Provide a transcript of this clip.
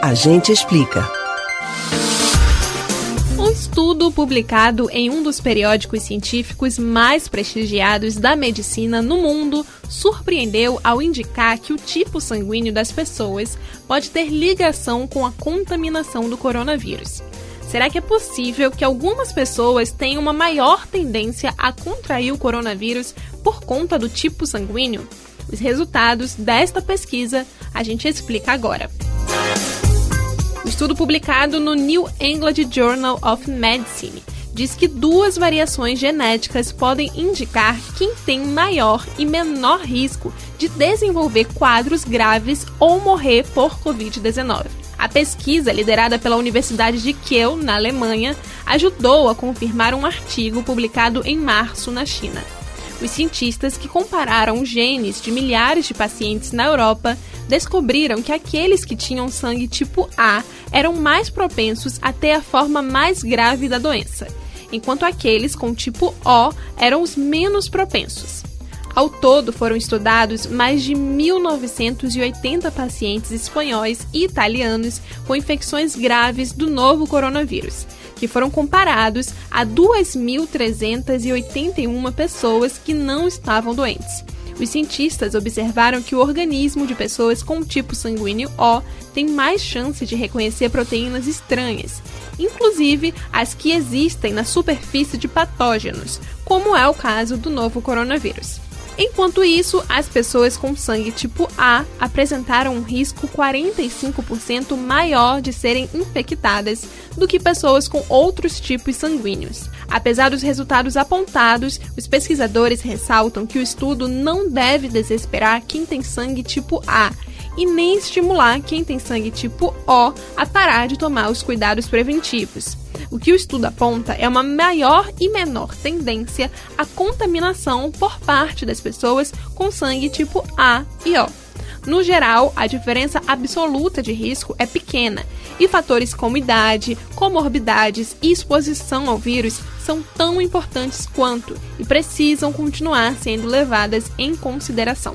A gente explica. Um estudo publicado em um dos periódicos científicos mais prestigiados da medicina no mundo surpreendeu ao indicar que o tipo sanguíneo das pessoas pode ter ligação com a contaminação do coronavírus. Será que é possível que algumas pessoas tenham uma maior tendência a contrair o coronavírus por conta do tipo sanguíneo? Os resultados desta pesquisa a gente explica agora. Estudo publicado no New England Journal of Medicine diz que duas variações genéticas podem indicar quem tem maior e menor risco de desenvolver quadros graves ou morrer por Covid-19. A pesquisa, liderada pela Universidade de Kiel, na Alemanha, ajudou a confirmar um artigo publicado em março na China. Os cientistas que compararam os genes de milhares de pacientes na Europa descobriram que aqueles que tinham sangue tipo A eram mais propensos a ter a forma mais grave da doença, enquanto aqueles com tipo O eram os menos propensos. Ao todo, foram estudados mais de 1.980 pacientes espanhóis e italianos com infecções graves do novo coronavírus, que foram comparados a 2.381 pessoas que não estavam doentes. Os cientistas observaram que o organismo de pessoas com tipo sanguíneo O tem mais chance de reconhecer proteínas estranhas, inclusive as que existem na superfície de patógenos, como é o caso do novo coronavírus. Enquanto isso, as pessoas com sangue tipo A apresentaram um risco 45% maior de serem infectadas do que pessoas com outros tipos sanguíneos. Apesar dos resultados apontados, os pesquisadores ressaltam que o estudo não deve desesperar quem tem sangue tipo A e nem estimular quem tem sangue tipo O a parar de tomar os cuidados preventivos. O que o estudo aponta é uma maior e menor tendência à contaminação por parte das pessoas com sangue tipo A e O. No geral, a diferença absoluta de risco é pequena, e fatores como idade, comorbidades e exposição ao vírus são tão importantes quanto e precisam continuar sendo levadas em consideração.